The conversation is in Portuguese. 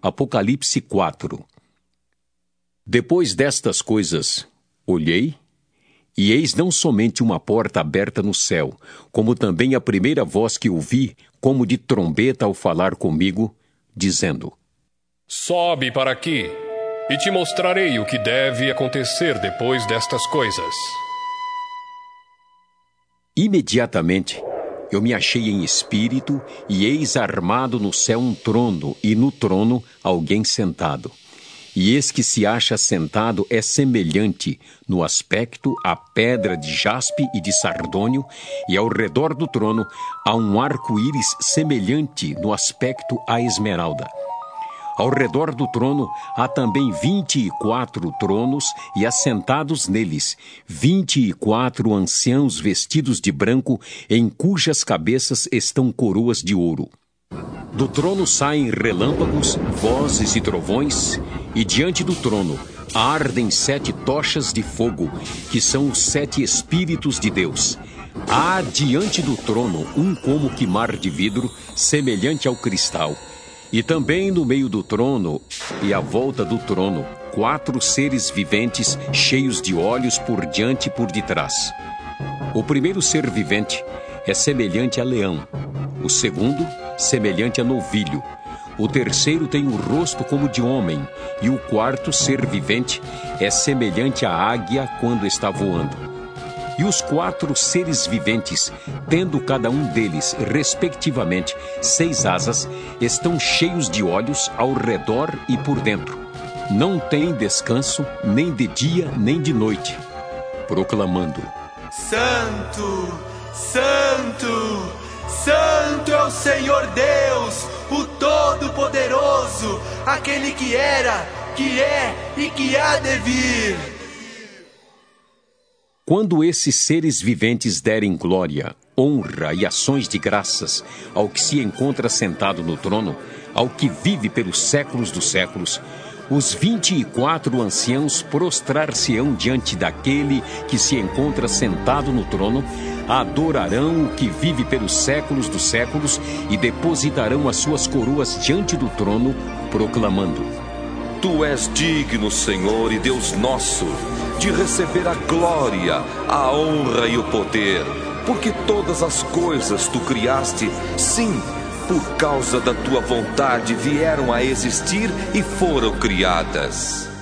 Apocalipse 4 Depois destas coisas, olhei, e eis não somente uma porta aberta no céu, como também a primeira voz que ouvi, como de trombeta ao falar comigo, dizendo: Sobe para aqui, e te mostrarei o que deve acontecer depois destas coisas. Imediatamente eu me achei em espírito, e eis armado no céu um trono, e no trono alguém sentado. E esse que se acha sentado é semelhante no aspecto à pedra de jaspe e de sardônio, e ao redor do trono há um arco-íris semelhante no aspecto à esmeralda. Ao redor do trono há também vinte e quatro tronos, e assentados neles vinte e quatro anciãos vestidos de branco, em cujas cabeças estão coroas de ouro. Do trono saem relâmpagos, vozes e trovões, e diante do trono ardem sete tochas de fogo, que são os sete Espíritos de Deus. Há diante do trono um como que mar de vidro, semelhante ao cristal e também no meio do trono e à volta do trono, quatro seres viventes cheios de olhos por diante e por detrás. O primeiro ser vivente é semelhante a leão, o segundo, semelhante a novilho, o terceiro tem o rosto como de homem, e o quarto ser vivente é semelhante à águia quando está voando. E os quatro seres viventes, tendo cada um deles, respectivamente, seis asas, estão cheios de olhos ao redor e por dentro. Não têm descanso, nem de dia nem de noite, proclamando: Santo, Santo, Santo é o Senhor Deus, o Todo-Poderoso, aquele que era, que é e que há de vir. Quando esses seres viventes derem glória, honra e ações de graças ao que se encontra sentado no trono, ao que vive pelos séculos dos séculos, os vinte e quatro anciãos prostrar-se-ão diante daquele que se encontra sentado no trono, adorarão o que vive pelos séculos dos séculos e depositarão as suas coroas diante do trono, proclamando: Tu és digno, Senhor e Deus nosso de receber a glória, a honra e o poder, porque todas as coisas tu criaste, sim, por causa da tua vontade vieram a existir e foram criadas.